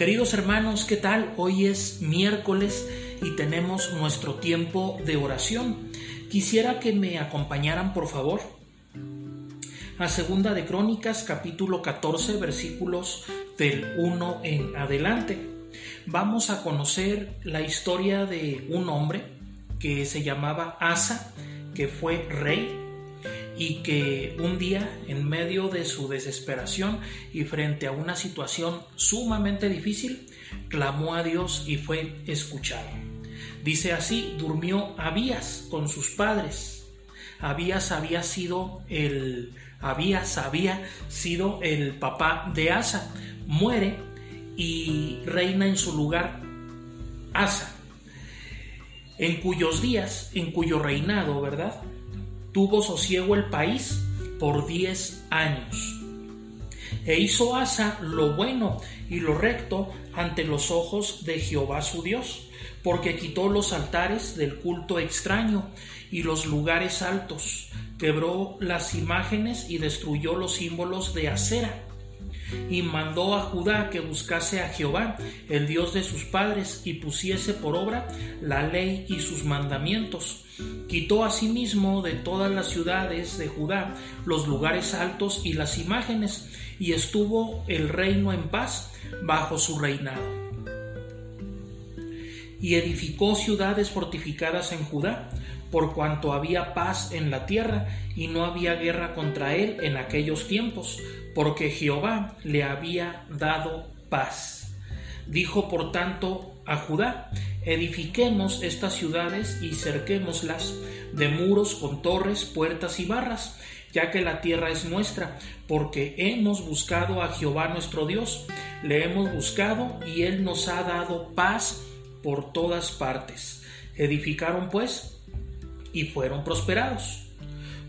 Queridos hermanos, ¿qué tal? Hoy es miércoles y tenemos nuestro tiempo de oración. Quisiera que me acompañaran, por favor, a Segunda de Crónicas, capítulo 14, versículos del 1 en adelante. Vamos a conocer la historia de un hombre que se llamaba Asa, que fue rey y que un día, en medio de su desesperación y frente a una situación sumamente difícil, clamó a Dios y fue escuchado. Dice así, durmió Abías con sus padres. Abías había sido el Abías había sido el papá de Asa. Muere y reina en su lugar Asa, en cuyos días, en cuyo reinado, ¿verdad? Tuvo sosiego el país por diez años. E hizo Asa lo bueno y lo recto ante los ojos de Jehová su Dios, porque quitó los altares del culto extraño y los lugares altos, quebró las imágenes y destruyó los símbolos de acera y mandó a Judá que buscase a Jehová, el Dios de sus padres, y pusiese por obra la ley y sus mandamientos. Quitó asimismo de todas las ciudades de Judá los lugares altos y las imágenes, y estuvo el reino en paz bajo su reinado. Y edificó ciudades fortificadas en Judá, por cuanto había paz en la tierra y no había guerra contra él en aquellos tiempos, porque Jehová le había dado paz. Dijo por tanto a Judá, edifiquemos estas ciudades y cerquémoslas de muros con torres, puertas y barras, ya que la tierra es nuestra, porque hemos buscado a Jehová nuestro Dios, le hemos buscado y él nos ha dado paz por todas partes. Edificaron pues y fueron prosperados.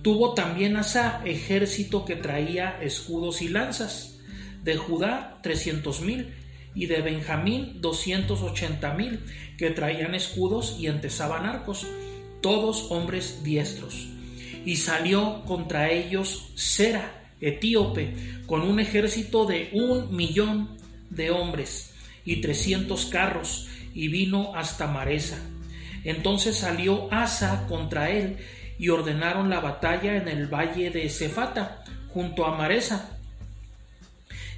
Tuvo también Asa ejército que traía escudos y lanzas, de Judá trescientos mil y de Benjamín doscientos ochenta mil que traían escudos y entesaban arcos, todos hombres diestros. Y salió contra ellos Sera, etíope, con un ejército de un millón de hombres y trescientos carros, y vino hasta Maresa. Entonces salió Asa contra él y ordenaron la batalla en el valle de Cefata, junto a Maresa.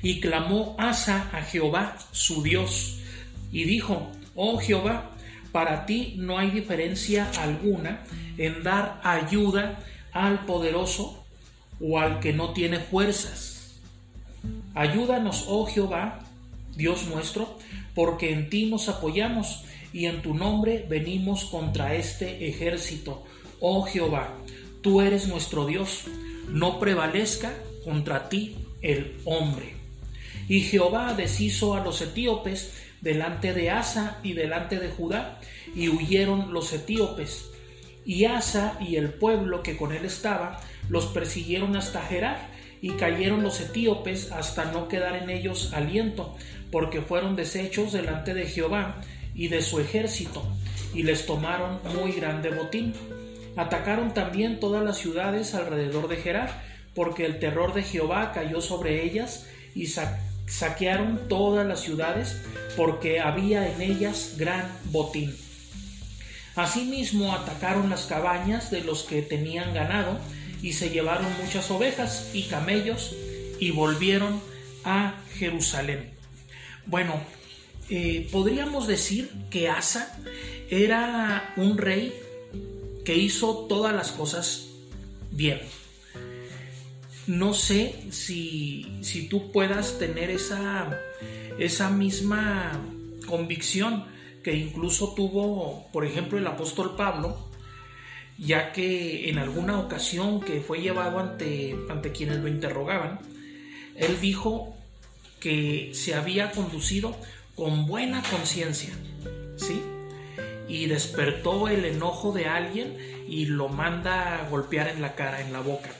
Y clamó Asa a Jehová, su Dios, y dijo, Oh Jehová, para ti no hay diferencia alguna en dar ayuda al poderoso o al que no tiene fuerzas. Ayúdanos, oh Jehová, Dios nuestro, porque en ti nos apoyamos y en tu nombre venimos contra este ejército oh Jehová, tú eres nuestro Dios, no prevalezca contra ti el hombre. Y Jehová deshizo a los etíopes delante de Asa y delante de Judá, y huyeron los etíopes. Y Asa y el pueblo que con él estaba los persiguieron hasta Gerar, y cayeron los etíopes hasta no quedar en ellos aliento, porque fueron deshechos delante de Jehová y de su ejército, y les tomaron muy grande botín. Atacaron también todas las ciudades alrededor de Gerar, porque el terror de Jehová cayó sobre ellas y saquearon todas las ciudades, porque había en ellas gran botín. Asimismo atacaron las cabañas de los que tenían ganado y se llevaron muchas ovejas y camellos y volvieron a Jerusalén. Bueno, eh, podríamos decir que Asa era un rey que hizo todas las cosas bien. No sé si, si tú puedas tener esa, esa misma convicción que incluso tuvo, por ejemplo, el apóstol Pablo, ya que en alguna ocasión que fue llevado ante, ante quienes lo interrogaban, él dijo que se había conducido con buena conciencia, ¿sí? y despertó el enojo de alguien y lo manda a golpear en la cara, en la boca.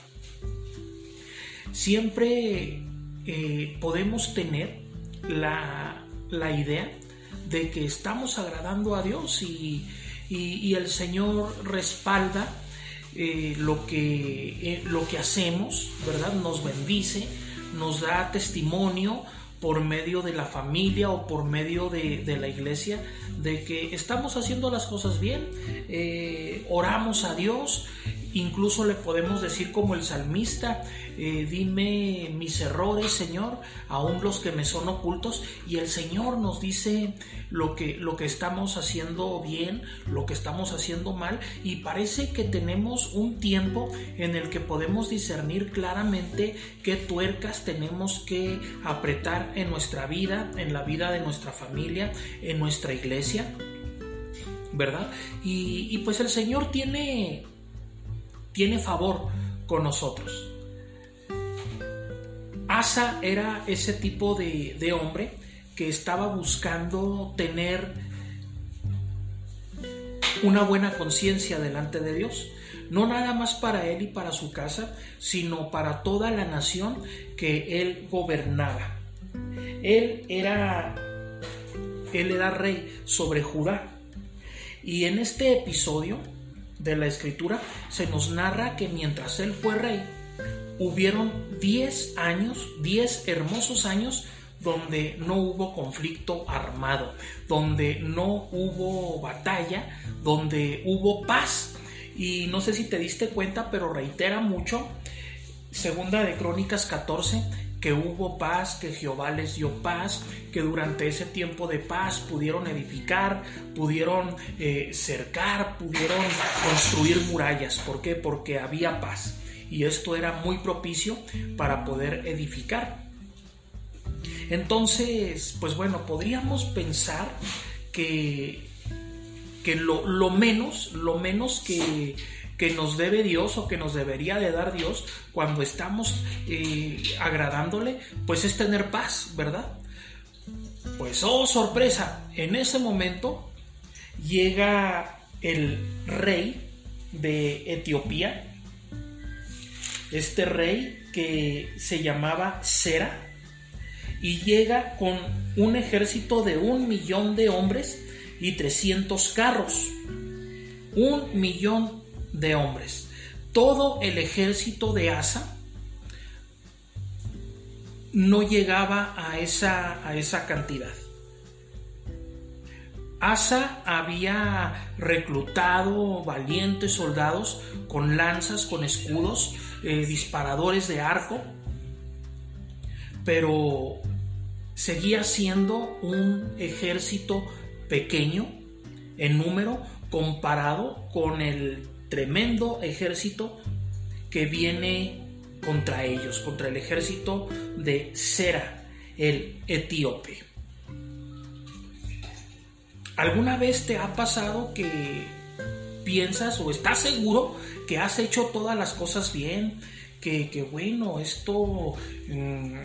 Siempre eh, podemos tener la, idea de que estamos agradando a Dios y, el Señor respalda eh, lo, que, eh, lo que hacemos, ¿verdad? Nos bendice, nos da testimonio por medio de la familia o por medio de, la iglesia de que estamos haciendo las cosas bien, eh, oramos a Dios, incluso le podemos decir como el salmista, eh, dime mis errores, Señor, aún los que me son ocultos, y el Señor nos dice lo que, lo que estamos haciendo bien, lo que estamos haciendo mal, y parece que tenemos un tiempo en el que podemos discernir claramente qué tuercas tenemos que apretar en nuestra vida, en la vida de nuestra familia, en nuestra iglesia. ¿Verdad? Y, y pues el Señor tiene, tiene favor con nosotros. Asa era ese tipo de, hombre que estaba buscando tener una buena conciencia delante de Dios, no nada más para él y para su casa, sino para toda la nación que él gobernaba. Él era él era rey sobre Judá. Y en este episodio de la escritura se nos narra que mientras él fue rey, hubieron 10 años, 10 hermosos años donde no hubo conflicto armado, donde no hubo batalla, donde hubo paz. Y no sé si te diste cuenta, pero reitera mucho, segunda de Crónicas 14, que hubo paz, que Jehová les dio paz, que durante ese tiempo de paz pudieron edificar, pudieron eh, cercar, pudieron construir murallas. ¿Por qué? Porque había paz y esto era muy propicio para poder edificar. Entonces, pues bueno, podríamos pensar que, que lo, menos, lo menos que, que, nos debe Dios o que nos debería de dar Dios cuando estamos eh, agradándole, pues es tener paz, ¿verdad? Pues, oh sorpresa, en ese momento llega el rey de Etiopía, este rey que se llamaba Sera y llega con un ejército de un millón de hombres y 300 carros. Un millón de hombres. Todo el ejército de Asa no llegaba a esa, a esa cantidad. Asa había reclutado valientes soldados con lanzas, con escudos, eh, disparadores de arco, pero seguía siendo un ejército pequeño en número comparado con el tremendo ejército que viene contra ellos, contra el ejército de Sera, el etíope. ¿Alguna vez te ha pasado que piensas o estás seguro que has hecho todas las cosas bien? Que, bueno, esto mm,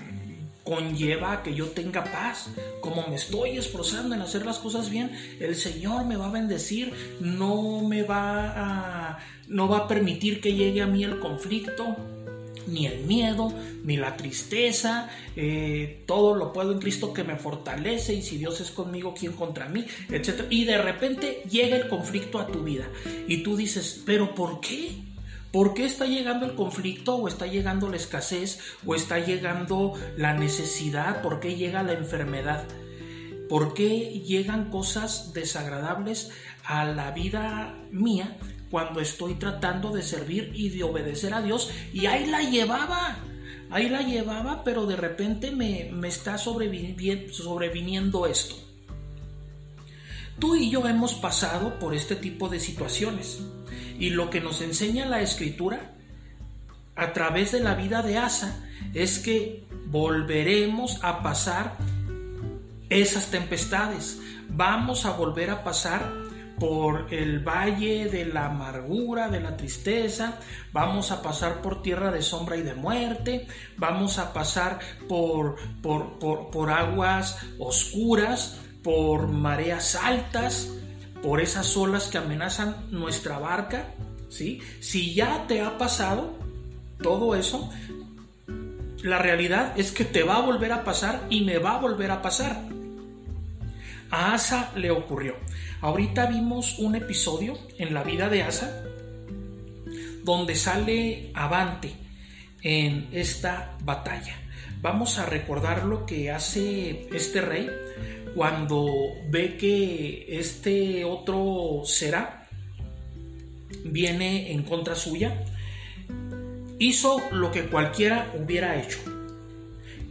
conlleva que yo tenga paz. Como me estoy esforzando en hacer las cosas bien, el Señor me va a bendecir, no me va a, no va a permitir que llegue a mí el conflicto ni el miedo, ni la tristeza, eh, todo lo puedo en Cristo que me fortalece y si Dios es conmigo, ¿quién contra mí? Etcétera. Y de repente llega el conflicto a tu vida y tú dices, pero ¿por qué? ¿Por qué está llegando el conflicto o está llegando la escasez o está llegando la necesidad? ¿Por qué llega la enfermedad? ¿Por qué llegan cosas desagradables a la vida mía cuando estoy tratando de servir y de obedecer a Dios. Y ahí la llevaba, ahí la llevaba, pero de repente me, está sobreviniendo esto. Tú y yo hemos pasado por este tipo de situaciones y lo que nos enseña la escritura a través de la vida de Asa es que volveremos a pasar esas tempestades, vamos a volver a pasar por el valle de la amargura, de la tristeza, vamos a pasar por tierra de sombra y de muerte, vamos a pasar por, por, aguas oscuras, por mareas altas, por esas olas que amenazan nuestra barca. ¿sí? Si ya te ha pasado todo eso, la realidad es que te va a volver a pasar y me va a volver a pasar. A Asa le ocurrió. Ahorita vimos un episodio en la vida de Asa donde sale avante en esta batalla. Vamos a recordar lo que hace este rey cuando ve que este otro será viene en contra suya. Hizo lo que cualquiera hubiera hecho.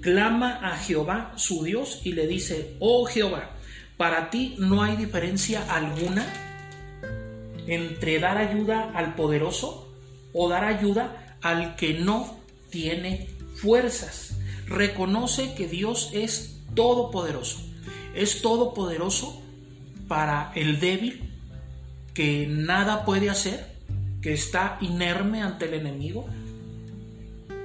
Clama a Jehová su Dios y le dice, oh Jehová, para ti no hay diferencia alguna entre dar ayuda al poderoso o dar ayuda al que no tiene fuerzas. Reconoce que Dios es todopoderoso. Es todopoderoso para el débil que nada puede hacer, que está inerme ante el enemigo.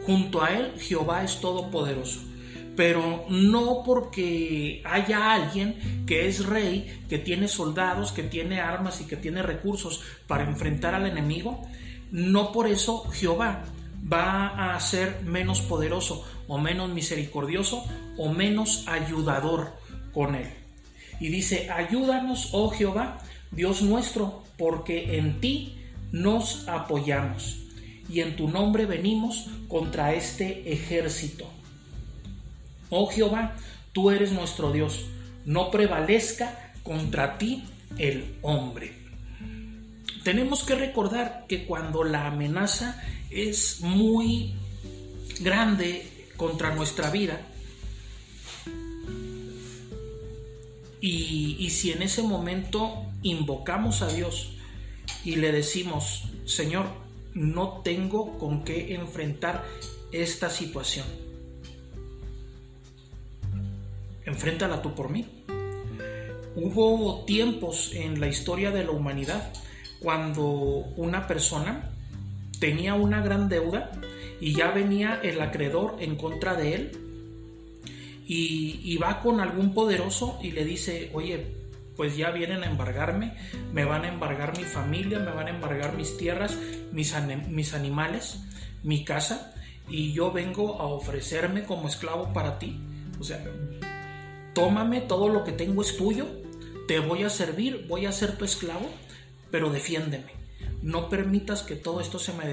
Junto a él Jehová es todopoderoso pero no porque haya alguien que es rey, que tiene soldados, que tiene armas y que tiene recursos para enfrentar al enemigo, no por eso Jehová va a ser menos poderoso o menos misericordioso o menos ayudador con él. Y dice, ayúdanos, oh Jehová, Dios nuestro, porque en ti nos apoyamos y en tu nombre venimos contra este ejército. Oh Jehová, tú eres nuestro Dios, no prevalezca contra ti el hombre. Tenemos que recordar que cuando la amenaza es muy grande contra nuestra vida, y, si en ese momento invocamos a Dios y le decimos, Señor, no tengo con qué enfrentar esta situación enfréntala tú por mí. Hubo tiempos en la historia de la humanidad cuando una persona tenía una gran deuda y ya venía el acreedor en contra de él y, va con algún poderoso y le dice, oye, pues ya vienen a embargarme, me van a embargar mi familia, me van a embargar mis tierras, mis, mis animales, mi casa, y yo vengo a ofrecerme como esclavo para ti. O sea, tómame, todo lo que tengo es tuyo, te voy a servir, voy a ser tu esclavo, pero defiéndeme. No permitas que todo esto se me,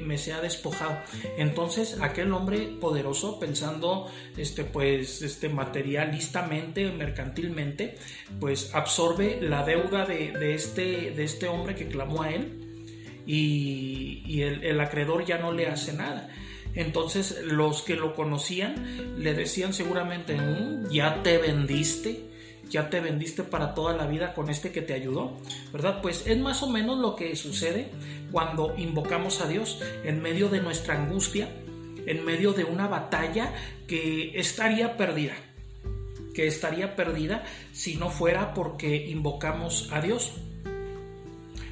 me, sea despojado. Entonces, aquel hombre poderoso, pensando este, pues, este, materialistamente, mercantilmente, pues absorbe la deuda de, este, de este hombre que clamó a él y, el, el acreedor ya no le hace nada. Entonces los que lo conocían le decían seguramente, mm, ya te vendiste, ya te vendiste para toda la vida con este que te ayudó, ¿verdad? Pues es más o menos lo que sucede cuando invocamos a Dios en medio de nuestra angustia, en medio de una batalla que estaría perdida, que estaría perdida si no fuera porque invocamos a Dios.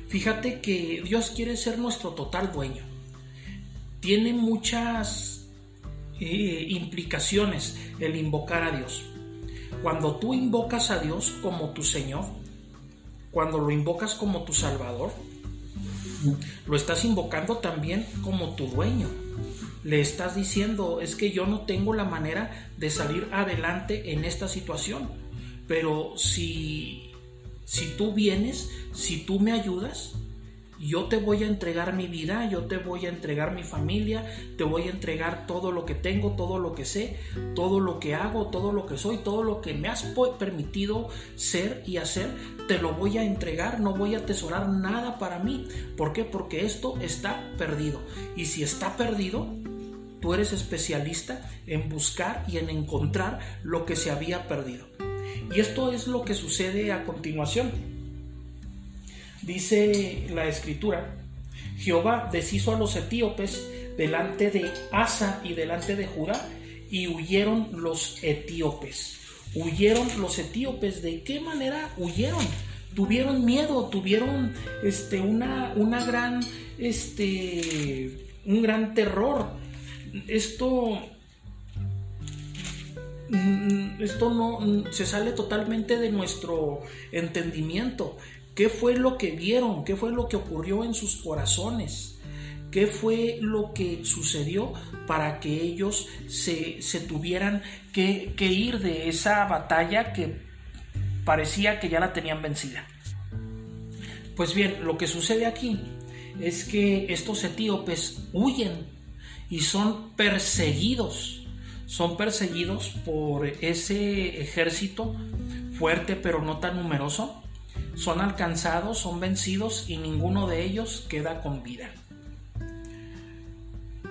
Fíjate que Dios quiere ser nuestro total dueño tiene muchas eh, implicaciones el invocar a Dios. Cuando tú invocas a Dios como tu Señor, cuando lo invocas como tu Salvador, lo estás invocando también como tu dueño. Le estás diciendo, es que yo no tengo la manera de salir adelante en esta situación, pero si, si tú vienes, si tú me ayudas, yo te voy a entregar mi vida, yo te voy a entregar mi familia, te voy a entregar todo lo que tengo, todo lo que sé, todo lo que hago, todo lo que soy, todo lo que me has permitido ser y hacer, te lo voy a entregar, no voy a atesorar nada para mí. ¿Por qué? Porque esto está perdido. Y si está perdido, tú eres especialista en buscar y en encontrar lo que se había perdido. Y esto es lo que sucede a continuación. Dice la escritura, Jehová deshizo a los etíopes delante de Asa y delante de Judá y huyeron los etíopes. Huyeron los etíopes. ¿De qué manera huyeron? Tuvieron miedo, tuvieron este, una, una gran, este, un gran terror. Esto mm, esto no se sale totalmente de nuestro entendimiento. ¿Qué fue lo que vieron? ¿Qué fue lo que ocurrió en sus corazones? ¿Qué fue lo que sucedió para que ellos se, tuvieran que, que ir de esa batalla que parecía que ya la tenían vencida? Pues bien, lo que sucede aquí es que estos etíopes huyen y son perseguidos. Son perseguidos por ese ejército fuerte pero no tan numeroso. Son alcanzados, son vencidos y ninguno de ellos queda con vida.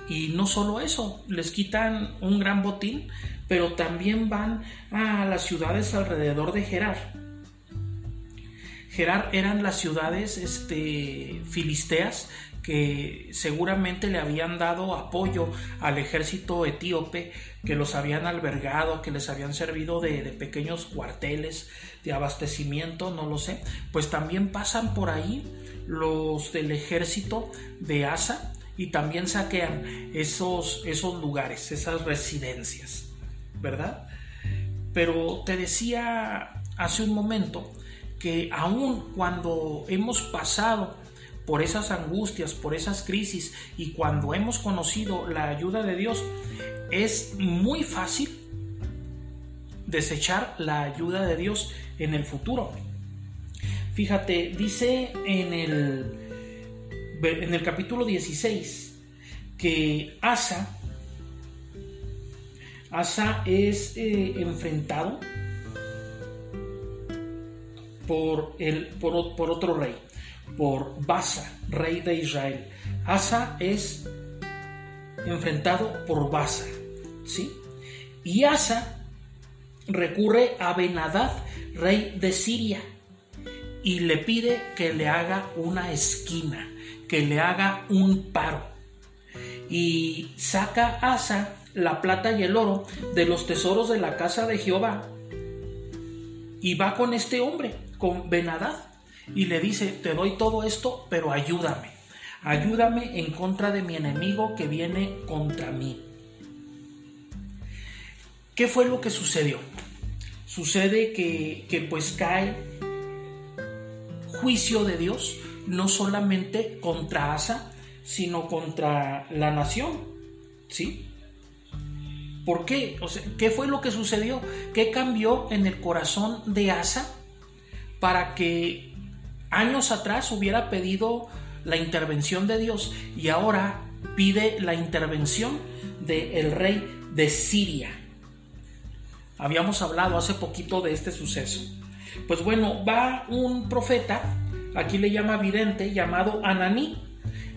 Y no solo eso, les quitan un gran botín, pero también van a las ciudades alrededor de Gerar. Gerar eran las ciudades este, filisteas que seguramente le habían dado apoyo al ejército etíope, que los habían albergado, que les habían servido de, pequeños cuarteles de abastecimiento, no lo sé, pues también pasan por ahí los del ejército de Asa y también saquean esos, esos lugares, esas residencias, ¿verdad? Pero te decía hace un momento que aun cuando hemos pasado por esas angustias, por esas crisis y cuando hemos conocido la ayuda de Dios, es muy fácil desechar la ayuda de Dios en el futuro. Fíjate, dice en el, en el capítulo 16 que Asa, Asa es eh, enfrentado por, el, por, por otro rey por Basa, rey de Israel. Asa es enfrentado por Basa, ¿sí? Y Asa recurre a Benadad, rey de Siria, y le pide que le haga una esquina, que le haga un paro. Y saca Asa la plata y el oro de los tesoros de la casa de Jehová y va con este hombre, con Benadad, y le dice, te doy todo esto, pero ayúdame. Ayúdame en contra de mi enemigo que viene contra mí. ¿Qué fue lo que sucedió? Sucede que, que pues cae juicio de Dios, no solamente contra Asa, sino contra la nación. ¿Sí? ¿Por qué? O sea, ¿Qué fue lo que sucedió? ¿Qué cambió en el corazón de Asa para que años atrás hubiera pedido la intervención de Dios y ahora pide la intervención del rey de Siria. Habíamos hablado hace poquito de este suceso. Pues bueno, va un profeta, aquí le llama vidente, llamado Ananí,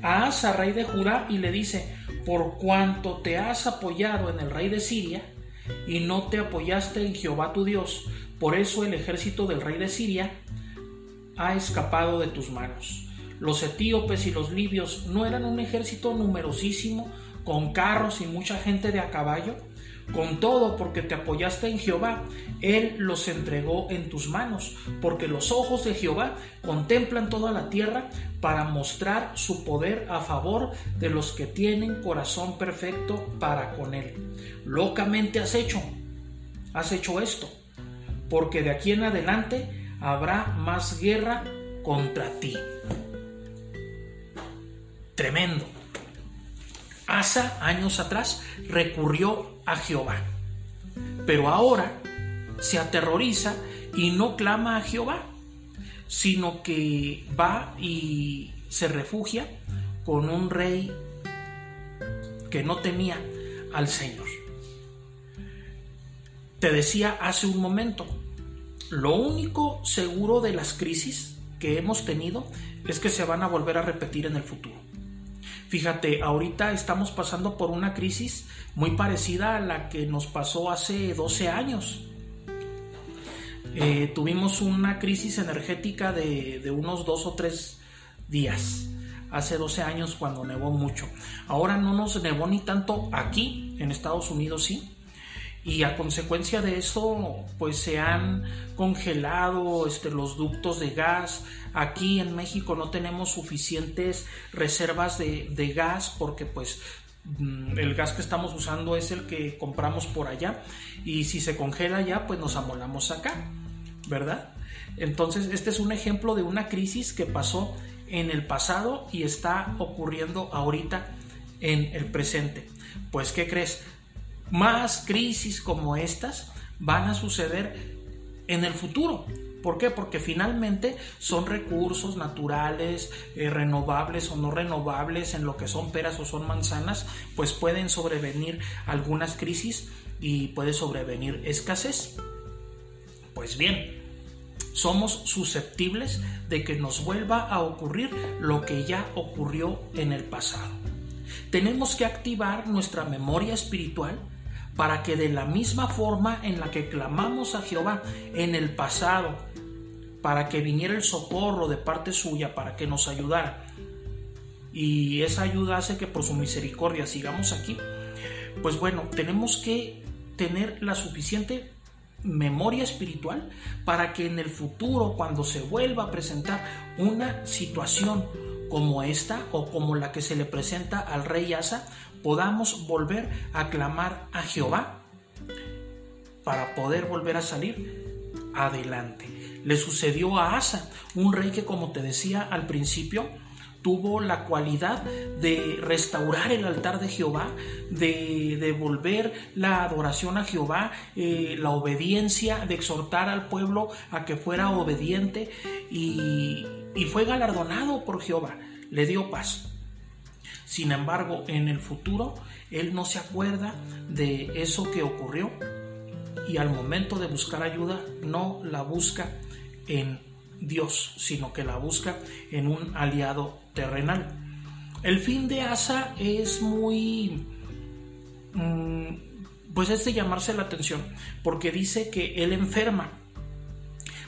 a Asa, rey de Judá, y le dice, por cuanto te has apoyado en el rey de Siria y no te apoyaste en Jehová tu Dios, por eso el ejército del rey de Siria ha escapado de tus manos. Los etíopes y los libios no eran un ejército numerosísimo, con carros y mucha gente de a caballo. Con todo, porque te apoyaste en Jehová, Él los entregó en tus manos, porque los ojos de Jehová contemplan toda la tierra para mostrar su poder a favor de los que tienen corazón perfecto para con Él. Locamente has hecho, has hecho esto, porque de aquí en adelante habrá más guerra contra ti. Tremendo. Asa, años atrás, recurrió a Jehová. Pero ahora se aterroriza y no clama a Jehová, sino que va y se refugia con un rey que no temía al Señor. Te decía hace un momento, lo único seguro de las crisis que hemos tenido es que se van a volver a repetir en el futuro. Fíjate, ahorita estamos pasando por una crisis muy parecida a la que nos pasó hace 12 años. Eh, tuvimos una crisis energética de, de unos dos o tres días hace 12 años cuando nevó mucho. Ahora no nos nevó ni tanto aquí, en Estados Unidos sí, y a consecuencia de eso pues se han congelado este, los ductos de gas. Aquí en México no tenemos suficientes reservas de, de gas porque pues mm, el gas que estamos usando es el que compramos por allá y si se congela ya pues nos amolamos acá, ¿verdad? Entonces este es un ejemplo de una crisis que pasó en el pasado y está ocurriendo ahorita en el presente. Pues ¿qué crees? Más crisis como estas van a suceder en el futuro, ¿Por qué? Porque finalmente son recursos naturales, eh, renovables o no renovables, en lo que son peras o son manzanas, pues pueden sobrevenir algunas crisis y puede sobrevenir escasez. Pues bien, somos susceptibles de que nos vuelva a ocurrir lo que ya ocurrió en el pasado. Tenemos que activar nuestra memoria espiritual para que de la misma forma en la que clamamos a Jehová en el pasado, para que viniera el socorro de parte suya, para que nos ayudara, y esa ayuda hace que por su misericordia sigamos aquí, pues bueno, tenemos que tener la suficiente memoria espiritual para que en el futuro, cuando se vuelva a presentar una situación como esta o como la que se le presenta al rey Asa, podamos volver a clamar a Jehová para poder volver a salir adelante. Le sucedió a Asa, un rey que como te decía al principio, tuvo la cualidad de restaurar el altar de Jehová, de devolver la adoración a Jehová, eh, la obediencia, de exhortar al pueblo a que fuera obediente y, y fue galardonado por Jehová, le dio paz. Sin embargo, en el futuro, él no se acuerda de eso que ocurrió y al momento de buscar ayuda no la busca en Dios, sino que la busca en un aliado terrenal. El fin de Asa es muy... Mm, pues es de llamarse la atención, porque dice que él enferma,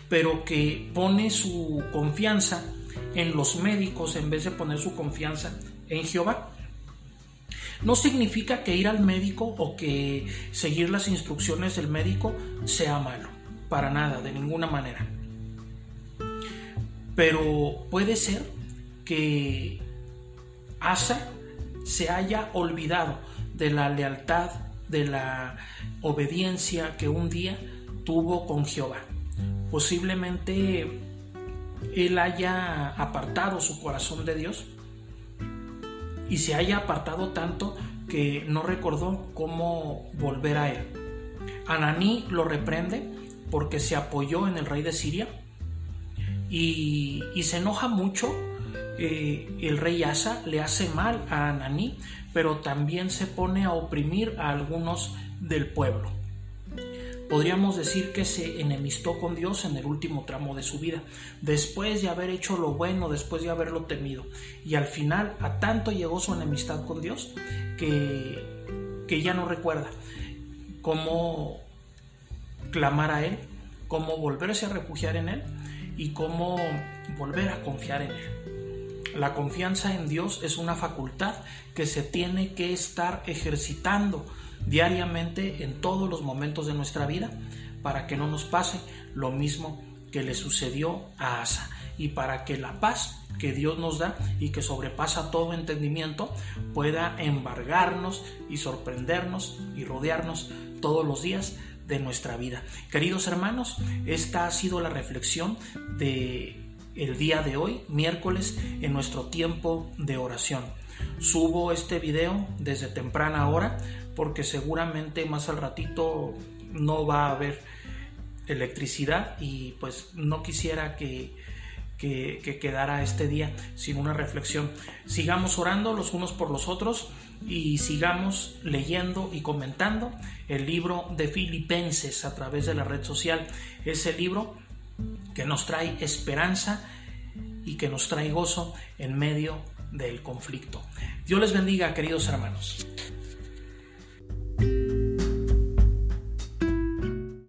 pero que pone su confianza en los médicos en vez de poner su confianza en Jehová. No significa que ir al médico o que seguir las instrucciones del médico sea malo, para nada, de ninguna manera. Pero puede ser que Asa se haya olvidado de la lealtad, de la obediencia que un día tuvo con Jehová. Posiblemente él haya apartado su corazón de Dios y se haya apartado tanto que no recordó cómo volver a él. Ananí lo reprende porque se apoyó en el rey de Siria y, se enoja mucho. Eh, el rey Asa le hace mal a Ananí, pero también se pone a oprimir a algunos del pueblo. Podríamos decir que se enemistó con Dios en el último tramo de su vida, después de haber hecho lo bueno, después de haberlo temido. Y al final a tanto llegó su enemistad con Dios que, que ya no recuerda cómo clamar a Él, cómo volverse a refugiar en Él y cómo volver a confiar en Él. La confianza en Dios es una facultad que se tiene que estar ejercitando diariamente en todos los momentos de nuestra vida para que no nos pase lo mismo que le sucedió a Asa y para que la paz que Dios nos da y que sobrepasa todo entendimiento pueda embargarnos y sorprendernos y rodearnos todos los días de nuestra vida. Queridos hermanos, esta ha sido la reflexión de el día de hoy, miércoles, en nuestro tiempo de oración. Subo este video desde temprana hora porque seguramente más al ratito no va a haber electricidad y pues no quisiera que, que, quedara este día sin una reflexión. Sigamos orando los unos por los otros y sigamos leyendo y comentando el libro de Filipenses a través de la red social. Ese libro que nos trae esperanza y que nos trae gozo en medio del conflicto. Dios les bendiga, queridos hermanos.